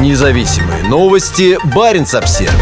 Независимые новости. Барин обсерва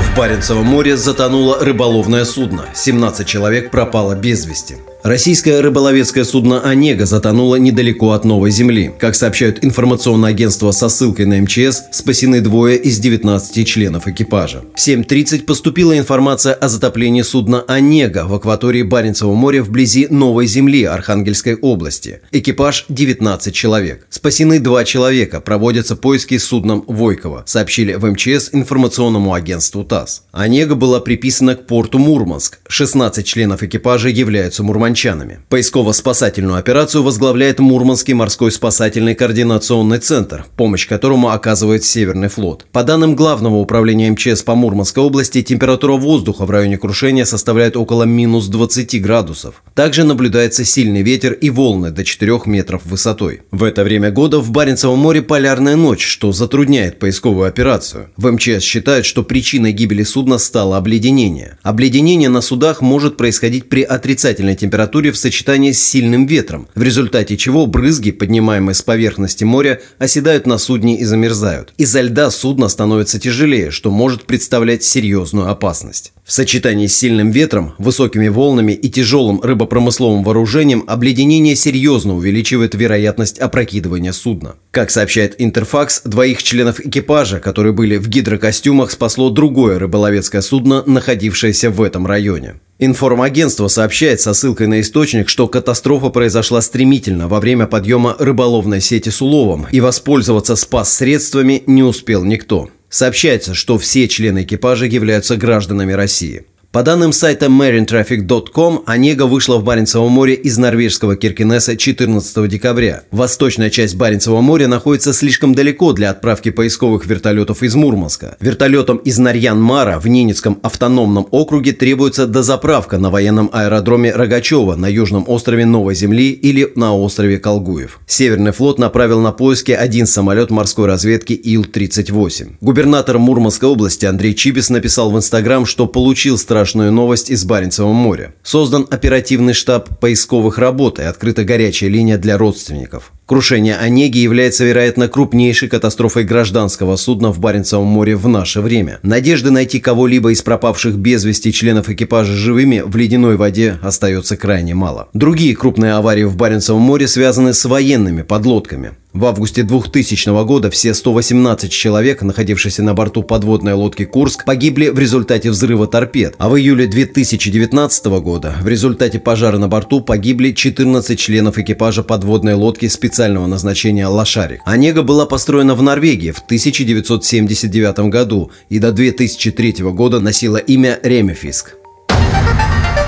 В Баренцевом море затонуло рыболовное судно. 17 человек пропало без вести. Российское рыболовецкое судно «Онега» затонуло недалеко от Новой Земли. Как сообщают информационное агентство со ссылкой на МЧС, спасены двое из 19 членов экипажа. В 7.30 поступила информация о затоплении судна «Онега» в акватории Баренцева моря вблизи Новой Земли Архангельской области. Экипаж – 19 человек. Спасены два человека, проводятся поиски судном «Войково», сообщили в МЧС информационному агентству ТАСС. «Онега» была приписана к порту Мурманск. 16 членов экипажа являются мурманчанами мурманчанами. Поисково-спасательную операцию возглавляет Мурманский морской спасательный координационный центр, помощь которому оказывает Северный флот. По данным Главного управления МЧС по Мурманской области, температура воздуха в районе крушения составляет около минус 20 градусов. Также наблюдается сильный ветер и волны до 4 метров высотой. В это время года в Баренцевом море полярная ночь, что затрудняет поисковую операцию. В МЧС считают, что причиной гибели судна стало обледенение. Обледенение на судах может происходить при отрицательной температуре температуре в сочетании с сильным ветром, в результате чего брызги, поднимаемые с поверхности моря, оседают на судне и замерзают. Из-за льда судно становится тяжелее, что может представлять серьезную опасность. В сочетании с сильным ветром, высокими волнами и тяжелым рыбопромысловым вооружением обледенение серьезно увеличивает вероятность опрокидывания судна. Как сообщает Интерфакс, двоих членов экипажа, которые были в гидрокостюмах, спасло другое рыболовецкое судно, находившееся в этом районе. Информагентство сообщает со ссылкой на источник, что катастрофа произошла стремительно во время подъема рыболовной сети с уловом, и воспользоваться спас-средствами не успел никто. Сообщается, что все члены экипажа являются гражданами России. По данным сайта marinetraffic.com, Онега вышла в Баренцево море из норвежского Киркинесса 14 декабря. Восточная часть Баренцева моря находится слишком далеко для отправки поисковых вертолетов из Мурманска. Вертолетам из Нарьян-Мара в Ненецком автономном округе требуется дозаправка на военном аэродроме Рогачева на южном острове Новой Земли или на острове Колгуев. Северный флот направил на поиски один самолет морской разведки Ил-38. Губернатор Мурманской области Андрей Чибис написал в Инстаграм, что получил страшную страшную новость из Баренцева моря. Создан оперативный штаб поисковых работ и открыта горячая линия для родственников. Крушение «Онеги» является, вероятно, крупнейшей катастрофой гражданского судна в Баренцевом море в наше время. Надежды найти кого-либо из пропавших без вести членов экипажа живыми в ледяной воде остается крайне мало. Другие крупные аварии в Баренцевом море связаны с военными подлодками. В августе 2000 года все 118 человек, находившиеся на борту подводной лодки «Курск», погибли в результате взрыва торпед, а в июле 2019 года в результате пожара на борту погибли 14 членов экипажа подводной лодки специалистов специального назначения «Лошарик». «Онега» была построена в Норвегии в 1979 году и до 2003 года носила имя «Ремефиск».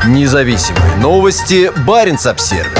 Независимые новости. Барин обсервис